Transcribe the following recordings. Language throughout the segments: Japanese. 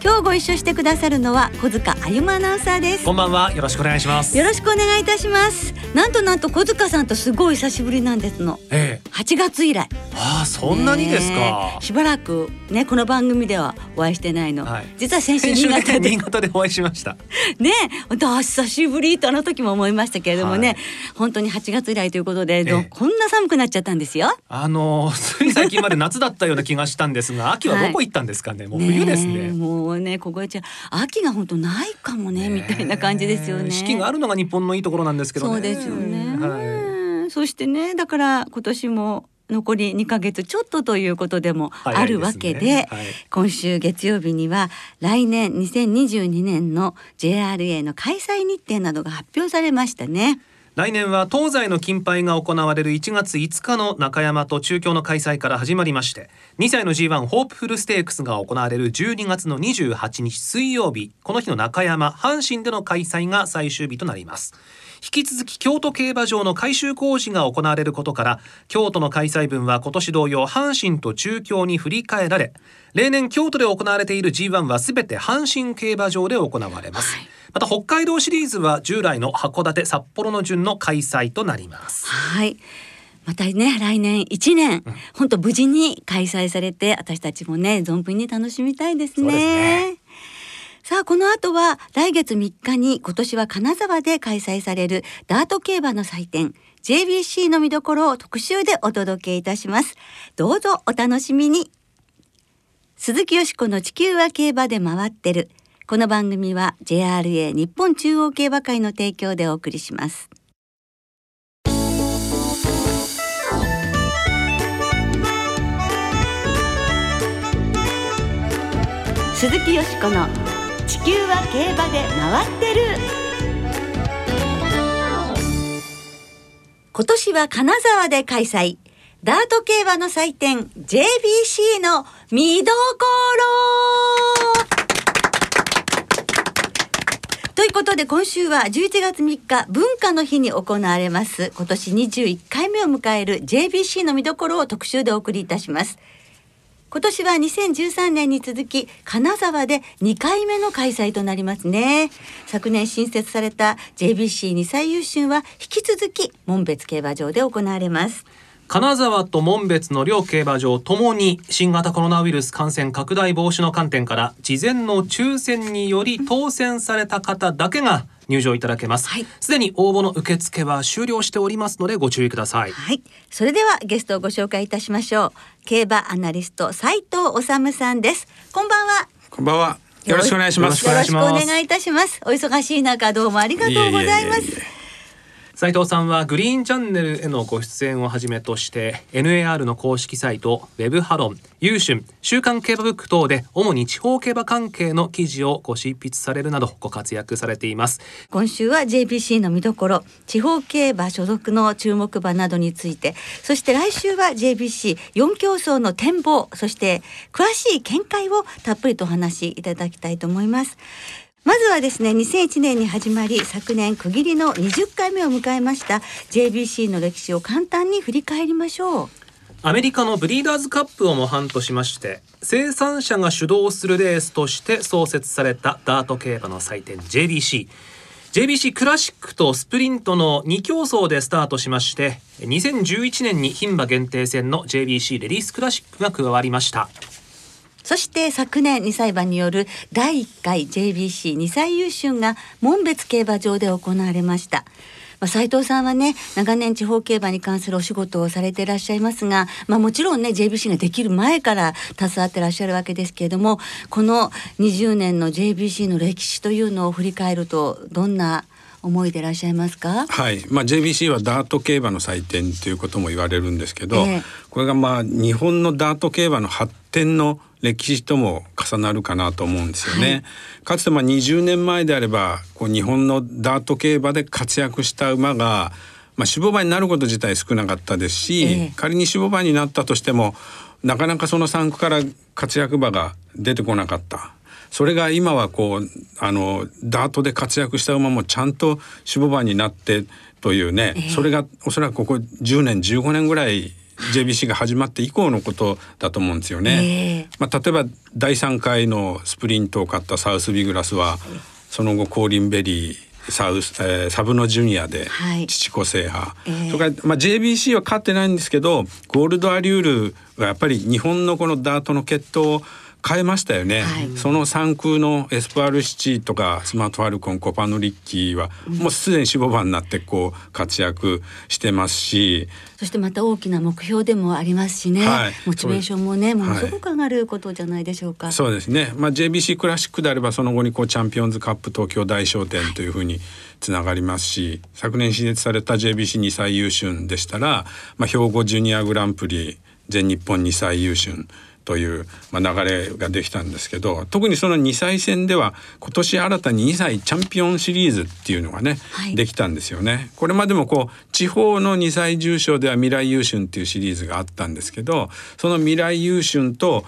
今日ご一緒してくださるのは小塚あゆまアナウンサーです。こんばんは。よろしくお願いします。よろしくお願いいたします。なんとなんと小塚さんとすごい久しぶりなんですの、ええ、8月以来ああそんなにですか、しばらくねこの番組ではお会いしてないの、はい、実は先週新潟で。新潟でお会いしました。ね本久しぶりとあの時も思いましたけれどもね、はい、本当に8月以来ということで、ええ、こんな寒くなっちゃったんですよ？あのつい最近まで夏だったような気がしたんですが 秋はどこ行ったんですかね、はい、もう冬ですね。もうねここちゃ秋が本当ないかもねみたいな感じですよね。四季があるのが日本のいいところなんですけど、ね、そうですよね、はい、そしてねだから今年も残り2ヶ月ちょっとということでもあるわけで、ねはい、今週月曜日には来年2022年の JRA の開催日程などが発表されましたね。来年は東西の金杯が行われる1月5日の中山と中京の開催から始まりまして2歳の G1 ホープフルステークスが行われる12月の28日水曜日この日の中山阪神での開催が最終日となります引き続き京都競馬場の改修工事が行われることから京都の開催分は今年同様阪神と中京に振り替えられ例年京都で行われている G1 はすべて阪神競馬場で行われます、はい、また北海道シリーズは従来の函館札幌の順の開催となります。はい。またね来年1年、うん、本当無事に開催されて私たちもね存分に楽しみたいですね。さあ、この後は来月3日に今年は金沢で開催されるダート競馬の祭典 JBC の見どころを特集でお届けいたします。どうぞお楽しみに。鈴木よしこの地球は競馬で回ってる。この番組は JRA 日本中央競馬会の提供でお送りします。鈴木よしこの地球は競馬で回ってる。今年は金沢で開催。ダート競馬の祭典 JBC の見どころということで今週は11月3日文化の日に行われます。今年21回目を迎える JBC の見どころを特集でお送りいたします。今年は2013年に続き金沢で2回目の開催となりますね。昨年新設された JBC2 歳優秀は引き続き門別競馬場で行われます。金沢と門別の両競馬場ともに新型コロナウイルス感染拡大防止の観点から事前の抽選により当選された方だけが入場いただけます。すで、はい、に応募の受付は終了しておりますのでご注意ください。はいそれではゲストをご紹介いたしましょう。競馬アナリスト斉藤治さんです。こんばんは。こんばんは。よろしくお願いします。よろしくお願いいたします。お忙しい中どうもありがとうございます斉藤さんはグリーンチャンネルへのご出演をはじめとして NAR の公式サイトウェブハロン、優春、週刊競馬ブック等で主に地方競馬関係の記事をご執筆されるなどご活躍されています。今週は JBC の見どころ地方競馬所属の注目馬などについてそして来週は JBC4 競争の展望そして詳しい見解をたっぷりとお話しいただきたいと思います。まずはですね2001年に始まり昨年区切りの20回目を迎えました JBC の歴史を簡単に振り返りましょう。アメリカのブリーダーズカップを模範としまして生産者が主導するレースとして創設されたダート競馬の祭典 JBC JBC クラシックとスプリントの2競争でスタートしまして2011年に牝馬限定戦の JBC レディースクラシックが加わりました。そして昨年2歳馬による第1回 JBC2 歳優秀が門別競馬場で行われました。まあ、斉藤さんはね長年地方競馬に関するお仕事をされていらっしゃいますが、まあ、もちろんね JBC ができる前から携わってらっしゃるわけですけれどもこの20年の JBC の歴史というのを振り返るとどんな思いでいらっしゃいますか？はい、まあ JBC はダート競馬の祭典ということも言われるんですけど、えー、これがまあ日本のダート競馬の発展の歴史とも重なるかなと思うんですよね。はい、かつてまあ20年前であればこう日本のダート競馬で活躍した馬がまあ、守護馬になること自体少なかったですし、えー、仮に守護馬になったとしてもなかなかその3区から活躍馬が出てこなかった。それが今はこうあのダートで活躍した馬もちゃんと守護馬になってというね、えー、それがおそらくここ10年15年ぐらい JBC が始まって以降のことだと思うんですよね。えー、まあ、例えば第3回のスプリントを勝ったサウスヴィグラスはその後コーリンベリーサウス、えー、サブノジュニアで父子制覇、はいえ。ー、それから、まあ、JBC は勝ってないんですけどゴールドアリュールがやっぱり日本のこのダートの血統を変えましたよね、はい、その産駒のエスポワールシチーとかスマートファルコンコパノリッキーはもうすでに種牡馬になってこう活躍してますし。そしてまた大きな目標でもありますしね、はい、モチベーションもねものすごく上がることじゃないでしょうか、はい、そうですね、まあ、JBC クラシックであればその後にこうチャンピオンズカップ東京大商店というふうにつながりますし、昨年施設された JBC2 歳優春でしたら、まあ、兵庫ジュニアグランプリ全日本2歳優春という、まあ、流れができたんですけど特にその2歳戦では今年新たに2歳チャンピオンシリーズっていうのがね、はい、できたんですよね。これまでもこう地方の2歳重賞では未来優春っていうシリーズがあったんですけどその未来優春と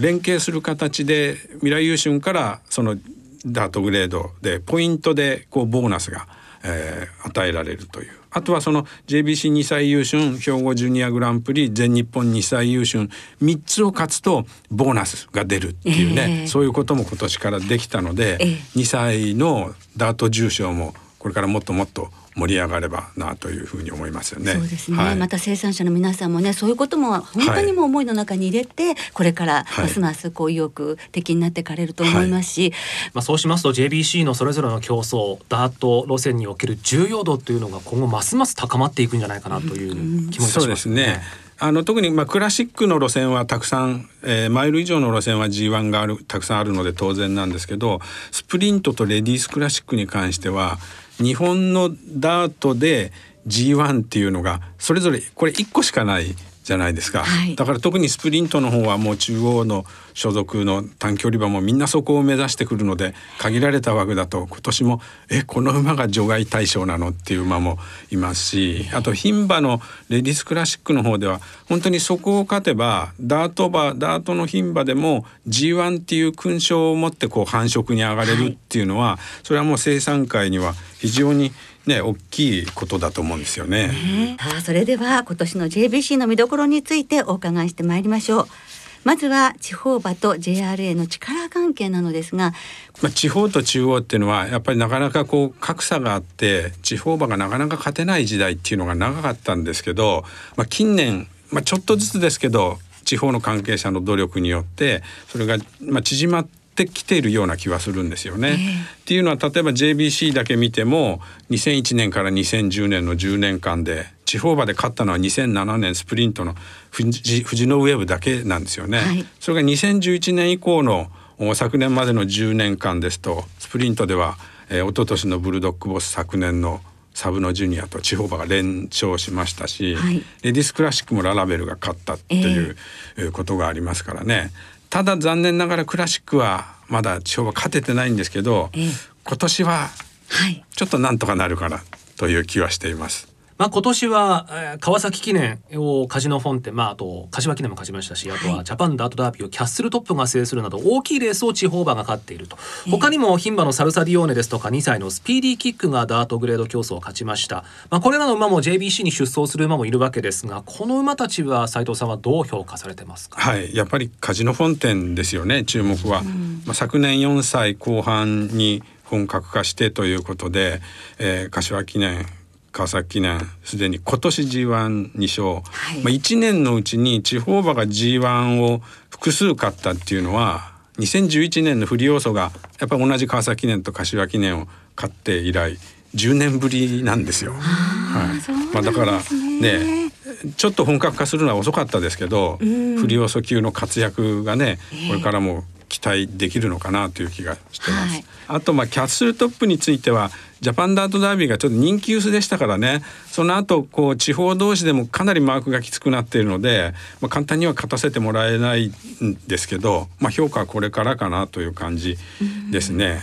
連携する形で未来優春からそのダートグレードでポイントでこうボーナスが、えー、与えられるというあとはその JBC2 歳優春兵庫ジュニアグランプリ全日本2歳優春3つを勝つとボーナスが出るっていうね、えー、そういうことも今年からできたので、えー、2歳のダート重賞もこれからもっともっと盛り上がればなというふうに思いますよね。そうですね、はい、また生産者の皆さんもねそういうことも本当にも思いの中に入れて、はい、これからますますこう意欲的になってかれると思いますし、はい、まあそうしますと JBC のそれぞれの競争ダート路線における重要度というのが今後ますます高まっていくんじゃないかなという気もいたします、ね、そうですね。あの特にまあクラシックの路線はたくさん、えー、マイル以上の路線は G1 があるたくさんあるので当然なんですけどスプリントとレディースクラシックに関しては日本のダートで G1 っていうのがそれぞれこれ1個しかないじゃないですか、はい、だから特にスプリントの方はもう中央の所属の短距離馬もみんなそこを目指してくるので限られた枠だと今年もえこの馬が除外対象なのっていう馬もいますしあと牝馬のレディスクラシックの方では本当にそこを勝てばダート馬ダートの牝馬でも G1 っていう勲章を持ってこう繁殖に上がれるっていうのは、はい、それはもう生産界には非常にね大きいことだと思うんですよね。ねさあそれでは今年の JBC の見どころについてお伺いしてまいりましょう。まずは地方馬と JRA の力関係なのですが、まあ、地方と中央っていうのはやっぱりなかなかこう格差があって地方馬がなかなか勝てない時代っていうのが長かったんですけど、まあ、近年、まあ、ちょっとずつですけど地方の関係者の努力によってそれがまあ縮まってってきているような気はするんですよね。えー、っていうのは例えば JBC だけ見ても2001年から2010年の10年間で地方馬で勝ったのは2007年スプリントの富士のウェブだけなんですよね。はい、それが2011年以降の昨年までの10年間ですとスプリントでは、えー、一昨年のブルドッグボス昨年のサブのジュニアと地方馬が連勝しましたし、はい、レディスクラシックもララベルが勝ったっていうことがありますからね。ただ残念ながらクラシックはまだ地方は勝ててないんですけど、え今年はちょっとなんとかなるかなという気はしています。まあ、今年は、えー、川崎記念をカジノフォンテ、まあ、あと柏記念も勝ちましたし、あとはジャパンダートダービーをキャッスルトップが制するなど大きいレースを地方馬が勝っていると、他にも牝馬のサルサディオーネですとか2歳のスピーディーキックがダートグレード競争を勝ちました、まあ、これらの馬も JBC に出走する馬もいるわけですがこの馬たちは斉藤さんはどう評価されてますか？はい。やっぱりカジノフォンテンですよね注目は、うん、まあ、昨年4歳後半に本格化してということで、えー、柏記念川崎記念すでに今年 G12 勝、はい、まあ、1年のうちに地方馬が G1 を複数勝ったっていうのは2011年の不利要素がやっぱり同じ川崎記念と柏記念を勝って以来10年ぶりなんですよ。はい、まあ、だからねちょっと本格化するのは遅かったですけど、不利要素級の活躍がねこれからも期期待できるのかなという気がしてます。はい、あとまあキャッスルトップについてはジャパンダートダービーがちょっと人気薄でしたからねその後こう地方同士でもかなりマークがきつくなっているので、まあ、簡単には勝たせてもらえないんですけど、まあ、評価はこれからかなという感じですね。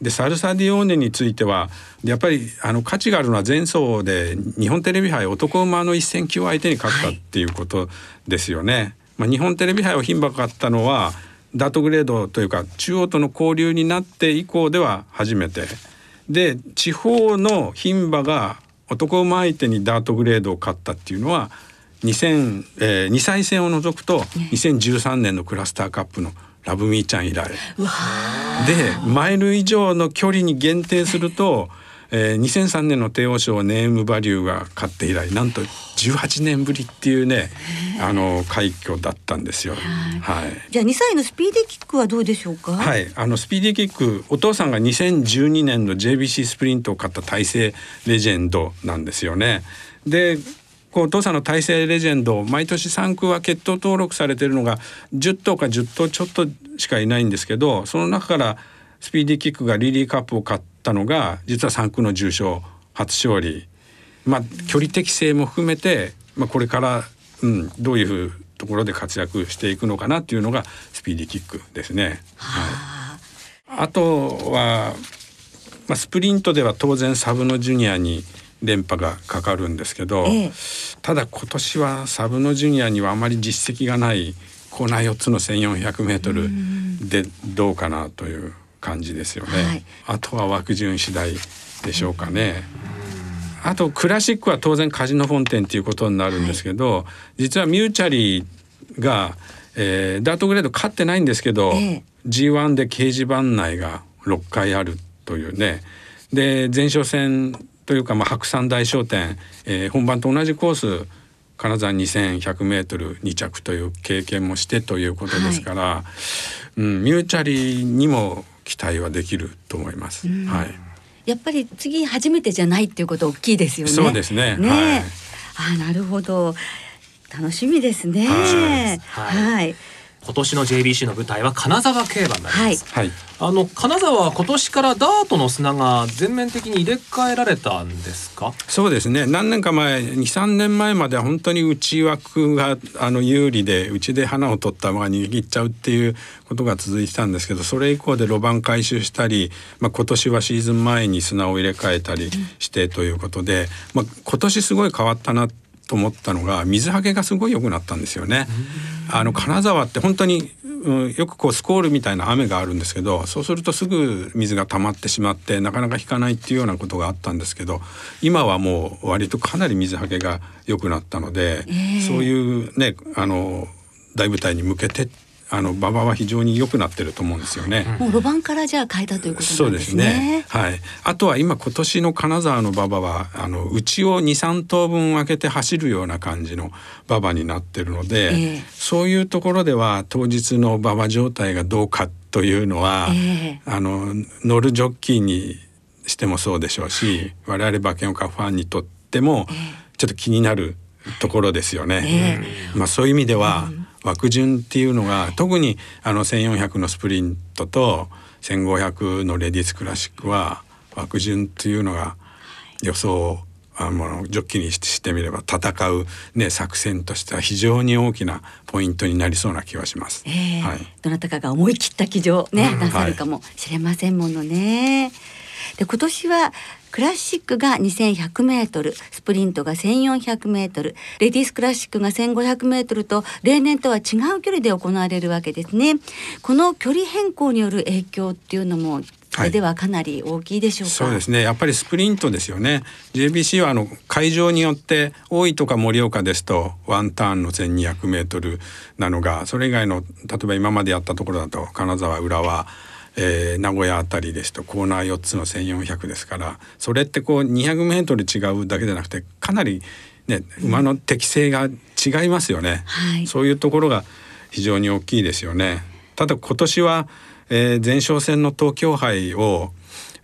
でサルサディオーネについてはやっぱりあの価値があるのは前走で日本テレビ杯男馬の一戦級相手に勝ったっていうことですよね。はい、まあ、日本テレビ杯を牝馬勝ったのはダートグレードというか中央との交流になって以降では初めて。で地方の牝馬が男馬相手にダートグレードを勝ったっていうのは2000、えー、2歳戦を除くと2013年のクラスターカップのラブミーちゃん以来。でマイル以上の距離に限定すると、えー、2003年の帝王賞ネームバリューが勝って以来なんと18年ぶりっていうねあの快挙だったんですよ。はい。じゃあ2歳のスピーディーキックはどうでしょうか？はい。あのスピーディーキックお父さんが2012年の JBC スプリントを勝った大勢レジェンドなんですよね。でこうお父さんの大勢レジェンド毎年3区は血統登録されてるのが10頭か10頭ちょっとしかいないんですけどその中からスピーディーキックがリリーカップを勝ったのが実は3区の重賞初勝利。まあ距離適性も含めて、まあ、これから、うん、どういうところで活躍していくのかなっていうのがスピーディーキックですね。はい、あとは、まあ、スプリントでは当然サブのジュニアに連覇がかかるんですけど、ええ、ただ今年はサブのジュニアにはあまり実績がないコーナー4つの 1,400m でどうかなという感じですよね。はい、あとは枠順次第でしょうかね。あとクラシックは当然カジノフォンテンっていうことになるんですけど、はい、実はミューチャリーが、えー、ダートグレード勝ってないんですけど、ええ、G1 で掲示板内が6回あるというね。で前哨戦というか、まあ、白山大商店、えー、本番と同じコース金沢 2100m2 着という経験もしてということですから、はい、うん、ミューチャリーにも期待はできると思います。はい。やっぱり次初めてじゃないっていうこと大きいですよね。そうですね。ね、はい、あなるほど楽しみですね。はい、はい今年の JBC の舞台は金沢競馬になります、はい、あの金沢は今年からダートの砂が全面的に入れ替えられたんですか？そうですね。何年か前23年前までは本当に内枠があの有利で内で花を取った馬が逃げ切っちゃうっていうことが続いてたんですけどそれ以降で路盤回収したり、まあ、今年はシーズン前に砂を入れ替えたりしてということで、まあ、今年すごい変わったなと思ったのが水はけがすごい良くなったんですよね。あの金沢って本当に、うん、よくこうスコールみたいな雨があるんですけどそうするとすぐ水が溜まってしまってなかなか引かないっていうようなことがあったんですけど今はもう割とかなり水はけが良くなったので、えー、そういうねあの大舞台に向けてあの馬場は非常に良くなってると思うんですよね。もう路盤からじゃあ変えたということ、ね、そうですね。はい。あとは今今年の金沢の馬場はあの内を二三頭分分けて走るような感じの馬場になってるので、えー、そういうところでは当日の馬場状態がどうかというのは、えー、あの乗るジョッキーにしてもそうでしょうし、我々馬券を買うファンにとってもちょっと気になるところですよね。えー、まあそういう意味では。うん枠順っていうのが特にあの1400のスプリントと1500のレディースクラシックは枠順っていうのが予想あのジョッキにしてみれば戦う、ね、作戦としては非常に大きなポイントになりそうな気はします。えー、はい、どなたかが思い切った騎乗ね、なさるかもしれませんものね。で今年はクラシックが2100メートル、スプリントが1400メートル、レディースクラシックが1500メートルと例年とは違う距離で行われるわけですね。この距離変更による影響っていうのもそれではかなり大きいでしょうか、はい、そうですね。やっぱりスプリントですよね。JBC はあの会場によって大井とか盛岡ですとワンターンの1200メートルなのがそれ以外の例えば今までやったところだと金沢浦和えー、名古屋あたりですとコーナー4つの1400ですからそれってこう200メートル違うだけじゃなくてかなりね馬の適性が違いますよね、はい、そういうところが非常に大きいですよね。ただ今年は、えー、前哨戦の東京杯を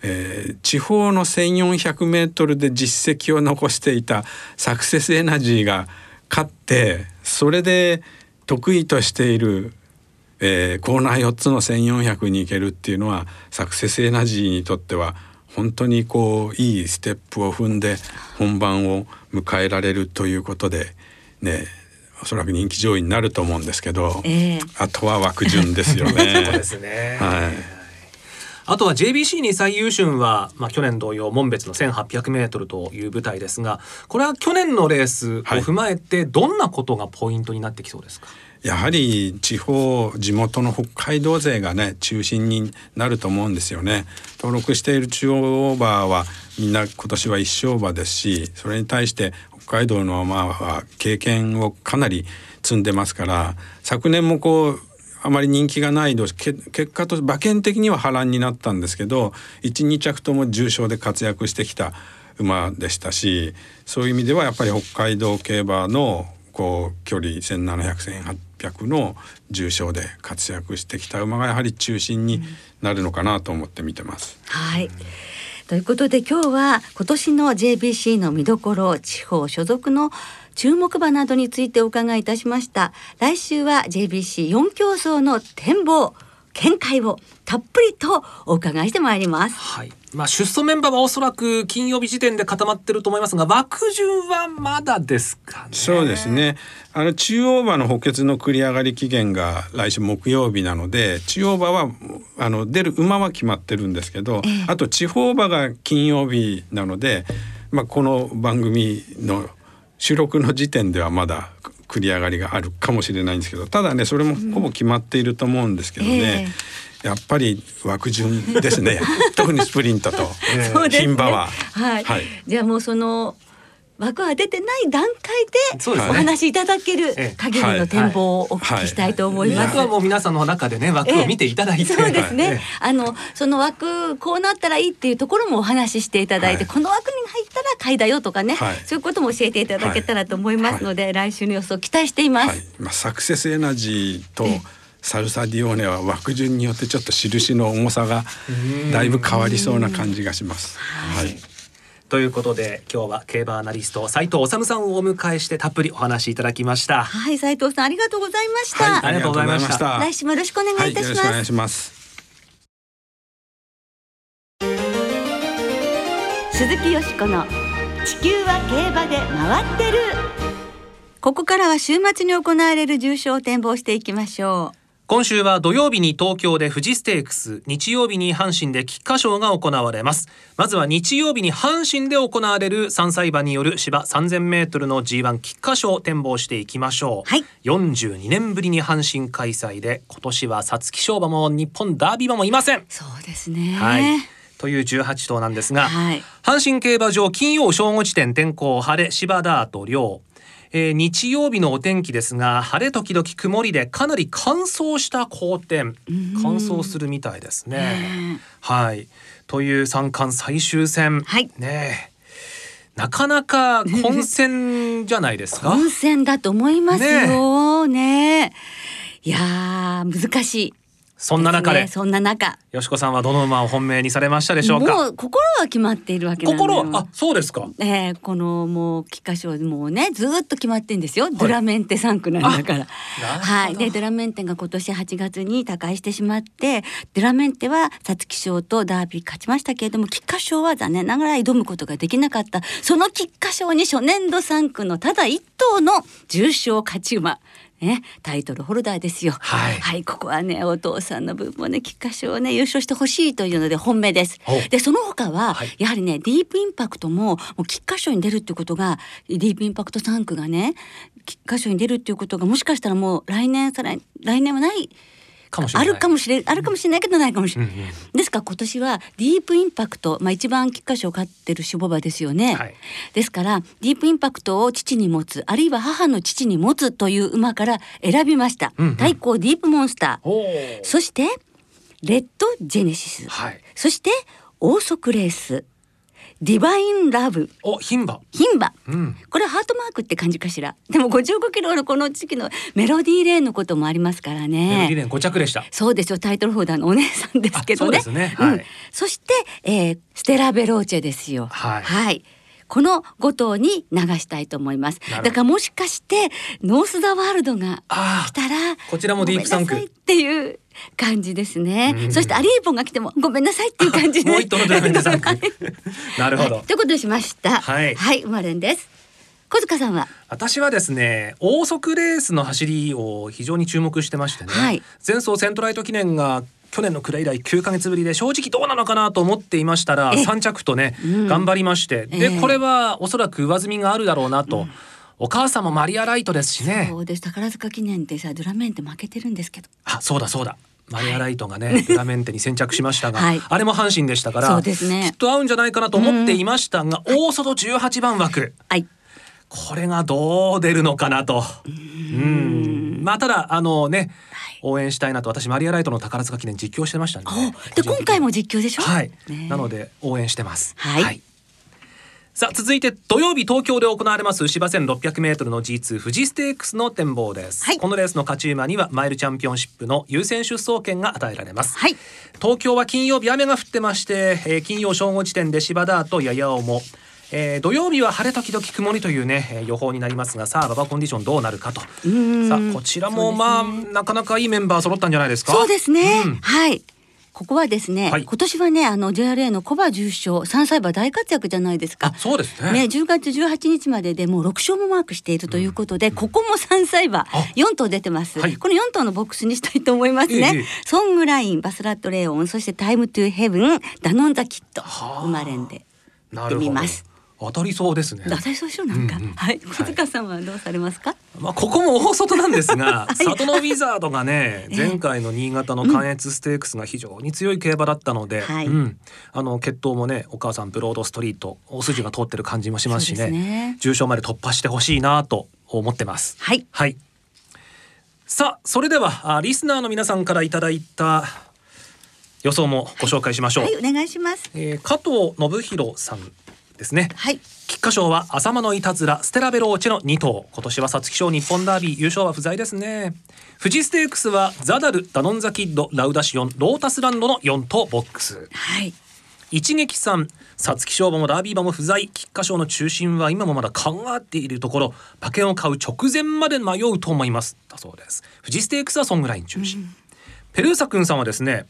えー、地方の1400メートルで実績を残していたサクセスエナジーが勝ってそれで得意としているえー、コーナー4つの1400に行けるっていうのはサクセスエナジーにとっては本当にこういいステップを踏んで本番を迎えられるということでねおそらく人気上位になると思うんですけど、えー、あとは枠順ですよね。はい。あとは JBC に最優秀は、まあ、去年同様門別の 1800m という舞台ですがこれは去年のレースを踏まえてどんなことがポイントになってきそうですか、はい、やはり地方地元の北海道勢がね中心になると思うんですよね。登録している中央オーバーはみんな今年は一勝馬ですしそれに対して北海道の馬は経験をかなり積んでますから昨年もこうあまり人気がない同士結果と馬券的には波乱になったんですけど12着とも重賞で活躍してきた馬でしたしそういう意味ではやっぱり北海道競馬のこう距離1700 800の重賞で活躍してきた馬がやはり中心になるのかなと思って見てます。はい。ということで今日は今年の JBC の見どころ地方所属の注目馬などについてお伺いいたしました。来週は JBC4 競争の展望。見解をたっぷりとお伺いしてまいります。はい。まあ出走メンバーはおそらく金曜日時点で固まってると思います。が枠順はまだです。かね。そうです。ね。あの中央馬の補欠の繰り上がり期限が来週木曜日なので中央馬はあの出る馬は決まってるんです。けど、ええ、あと地方馬が金曜日なので、まあこの番組の収録の時点ではまだ繰り上がりがあるかもしれないんですけどただねそれもほぼ決まっていると思うんですけどね、えー、やっぱり枠順ですね。特にスプリントと 牝馬は、はい、はい、じゃあもうその枠は出てない段階でお話しいただける限りの展望をお聞きしたいと思います。枠はもう皆さんの中でね枠を見ていただいて、そうですね。あのその枠こうなったらいいっていうところもお話ししていただいて、この枠に入ったら買いだよとかね、そういうことも教えていただけたらと思いますので、来週の予想期待しています。まあサクセスエナジーとサルサディオーネは枠順によってちょっと印の重さがだいぶ変わりそうな感じがします。はいということで今日は競馬アナリスト斉藤治さんをお迎えしてたっぷりお話しいただきました。はい斉藤さんありがとうございました、はい、ありがとうございました。来週もよろしくお願いいたします、はい、お願いします。鈴木よしこの地球は競馬で回ってる。ここからは週末に行われる重賞を展望していきましょう今週は土曜日に東京で富士ステークス日曜日に阪神で菊花賞が行われます。まずは日曜日に阪神で行われる3歳馬による芝3000メートルの G1 菊花賞を展望していきましょう、はい、42年ぶりに阪神開催で今年は皐月賞馬も日本ダービー馬もいません。そうですね。はい。という18頭なんですが、はい、阪神競馬場金曜正午時点天候晴れ芝ダート量えー、日曜日のお天気ですが晴れ時々曇りでかなり乾燥した好天乾燥するみたいですね。はい。という三冠最終戦、はい、ねなかなか混戦じゃないですか？混戦だと思いますよ。ね。ねいや難しい。そんな中で、ね、そんな中。よしこさんはどの馬を本命にされましたでしょうか？もう心は決まっているわけ心は？あそうですか。えー、このもう菊花賞もうねずっと決まってんですよ、はい、ドラメンテ3区なんだから。はい。でドラメンテが今年8月に他界してしまってドラメンテは皐月賞とダービー勝ちましたけれども菊花賞は残念ながら挑むことができなかった。その菊花賞に初年度3区のただ一頭の重賞勝ち馬ね、タイトルホルダーですよ。はい、はい、ここはね、お父さんの分もね、菊花賞をね、優勝してほしいというので本命です。で、その他は、はい、やはりね、ディープインパクトも、もう菊花賞に出るっていうことが、ディープインパクト3区がね、菊花賞に出るっていうことが、もしかしたらもう来年、さらに、来年はない。あるかもしれあるかもしれないけどないかもしれない、うんうん、ですから今年はディープインパクト、まあ、一番菊花賞を飼ってる種ボバですよね、はい、ですからディープインパクトを父に持つあるいは母の父に持つという馬から選びました、うんうん、対抗ディープモンスター。そしてレッドジェネシス、はい、そしてオーソクレースディバインラブ。お、牝馬。牝馬、うん。これハートマークって感じかしら？でも55キロのこの時期のメロディーレーンのこともありますからね。メロディーレーン5着でした。そうですよ。タイトルホルダーのお姉さんですけどね。そうですね。はい。うん、そして、えー、ステラベローチェですよ。はい。はいこの5頭に流したいと思いますだからもしかしてノースザワールドが来たらこちらもディープサンクっていう感じですね、うん、そしてアリーポンが来てもごめんなさいっていう感じもう一頭のドラメンサンクなるほど、はい、ということでしました。はい、はい、生まれんです。小塚さんは？私はですね高速レースの走りを非常に注目してましてね、はい、前走セントライト記念が去年の暮れ以来9ヶ月ぶりで正直どうなのかなと思っていましたら3着とね、うん、頑張りまして。でこれはおそらく上積みがあるだろうなと。うんお母さんもマリアライトですしね。そうです。宝塚記念ってさ、ドラメンテ負けてるんですけど。あ、そうだそうだ。マリアライトがね、はい、ドラメンテに先着しましたが、はい、あれも阪神でしたから、そうですね、きっと合うんじゃないかなと思っていましたが、うん、大外18番枠、はい、これがどう出るのかなと。うん。まあただあのね、応援したいなと私マリアライトの宝塚記念実況してましたんで、ね、で今回も実況でしょ？はい、なので応援してます。はい、はいさあ続いて土曜日東京で行われます芝線600メートルの G2 富士ステークスの展望です、はい、このレースの勝ち馬にはマイルチャンピオンシップの優先出走権が与えられます、はい、東京は金曜日雨が降ってまして、えー、金曜正午時点で芝ダートやや重えー、土曜日は晴れ時々曇りというね、えー、予報になりますがさあ馬場コンディションどうなるかと。さあこちらも、ね、まあなかなかいいメンバー揃ったんじゃないですか？そうですね、うん、はいここはですね、はい、今年はねあの JRA のコバ重賞三歳馬大活躍じゃないですか。そうですね。ね10月18日まででもう6勝もマークしているということで、うん、ここも三歳馬4頭出てます、はい、この4頭のボックスにしたいと思いますね、ええ、ソングラインバスラットレオンそしてタイムトゥヘブンダノンザキット生まれんでってみます当たりそうですね。当たりそうでしょなんか、うんうん、はい、小塚さんはどうされますか？はい、まあここも大外なんですが、里のウィザードがね、前回の新潟の関越ステークスが非常に強い競馬だったので、うん、あの血統もね、お母さんブロードストリート、大筋が通ってる感じもしますしね、ね重賞まで突破してほしいなと思ってます。はい。はい。さあ、それではあリスナーの皆さんからいただいた予想もご紹介しましょう。はい、お願いします。えー、加藤信弘さんですね。はい。菊花賞は浅間のいたずらステラベローチェの2頭今年は皐月賞日本ダービー優勝は不在ですね。富士ステークスはザダルダノンザキッドラウダシオンロータスランドの4頭ボックス。はい。一撃さん皐月賞馬もダービー馬も不在。菊花賞の中心は今もまだ考えているところ。馬券を買う直前まで迷うと思います。だそうです。富士ステークスはソングライン中心、うん、ペルーサ君さんはですね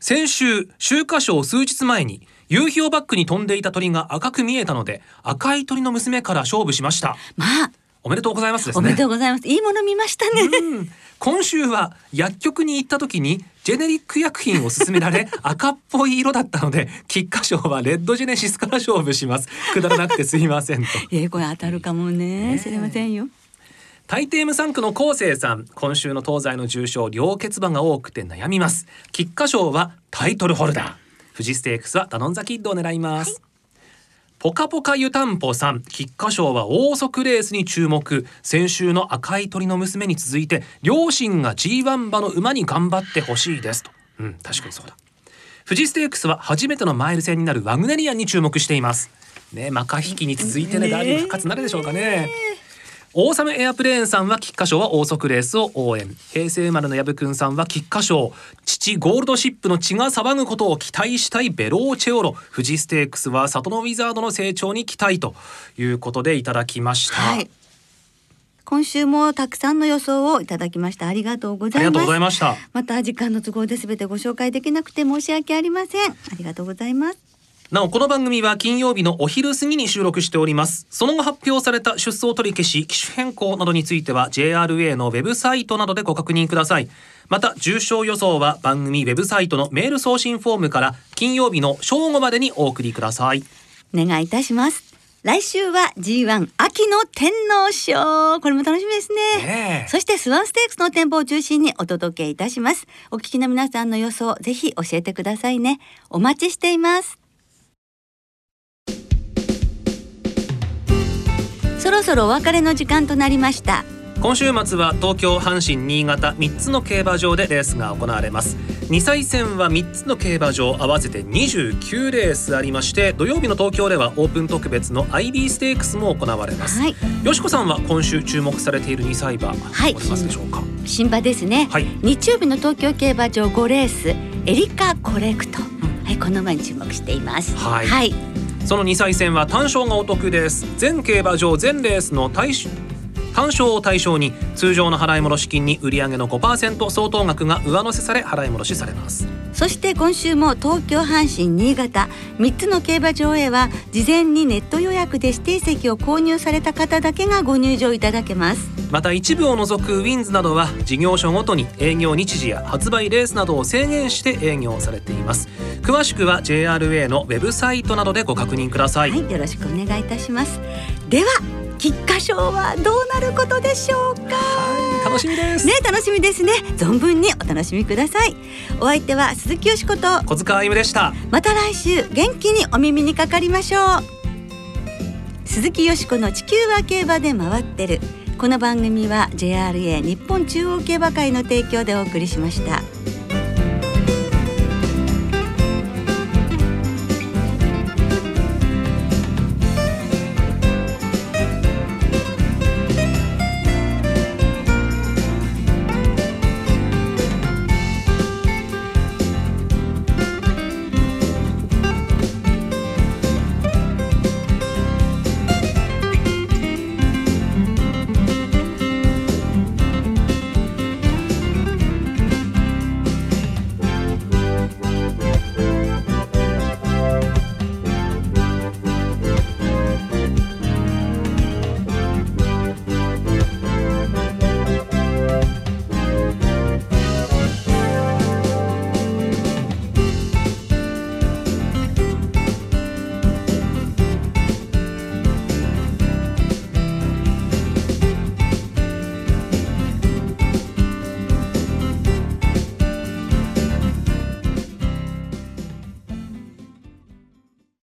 先週秋華賞数日前に夕日をバックに飛んでいた鳥が赤く見えたので赤い鳥の娘から勝負しました。まあ。おめでとうございます、ね、おめでとうございます。いいもの見ましたね、今週は薬局に行った時にジェネリック薬品を勧められ 赤っぽい色だったので菊花賞はレッドジェネシスから勝負します。くだらなくてすいませんと。えこれ当たるかもね。知りませんよ。大抵無産区の昴生さん今週の東西の重賞両血馬が多くて悩みます。菊花賞はタイトルホルダー富士ステークスはダノンザキッドを狙います、はい、ポカポカ湯たんぽさん菊花賞は王速レースに注目。先週の赤い鳥の娘に続いて両親が G1 馬の馬に頑張ってほしいです。と。うん確かにそうだ。富士ステークスは初めてのマイル戦になるワグネリアンに注目しています。ねマカ引きに続いてねダービー復活なるでしょうかね。オーサムエアプレーンさんは菊花賞は王速レースを応援。平成生まれの矢部くんさんは菊花賞。父ゴールドシップの血が騒ぐことを期待したいベローチェオロ。富士ステークスは里のウィザードの成長に期待ということでいただきました、はい、今週もたくさんの予想をいただきました。ありがとうございました。また時間の都合で全てご紹介できなくて申し訳ありません。ありがとうございますなおこの番組は金曜日のお昼過ぎに収録しております。その後発表された出走取り消し機種変更などについては JRA のウェブサイトなどでご確認ください。また重賞予想は番組ウェブサイトのメール送信フォームから金曜日の正午までにお送りください。お願いいたします。来週は G1 秋の天皇賞。これも楽しみですね、ね、そしてスワンステークスの展望を中心にお届けいたします。お聞きの皆さんの予想ぜひ教えてくださいね。お待ちしていますろそろお別れの時間となりました。今週末は東京阪神新潟3つの競馬場でレースが行われます。2歳戦は3つの競馬場合わせて29レースありまして土曜日の東京ではオープン特別の IB ステークスも行われます、はい、よしこさんは今週注目されている2歳馬、はい、ありますでしょうか？新馬ですね、はい、日曜日の東京競馬場5レースエリカコレクト、うん、はいこの馬に注目しています。はい、はいその2歳戦は単勝がお得です。全競馬場全レースの対単勝を対象に通常の払い戻し金に売上の5%相当額が上乗せされ払い戻しされます。そして今週も東京阪神新潟3つの競馬場へは事前にネット予約で指定席を購入された方だけがご入場いただけます。また一部を除くウィンズなどは事業所ごとに営業日時や発売レースなどを制限して営業されています。詳しくは JRA のウェブサイトなどでご確認ください、はい、よろしくお願いいたします。では菊花賞はどうなることでしょうか？楽しみです。ね楽しみですね。存分にお楽しみください。お相手は鈴木よしこと。小塚あゆむでした。また来週元気にお耳にかかりましょう。鈴木よしこの地球は競馬で回ってる。この番組は JRA 日本中央競馬会の提供でお送りしました。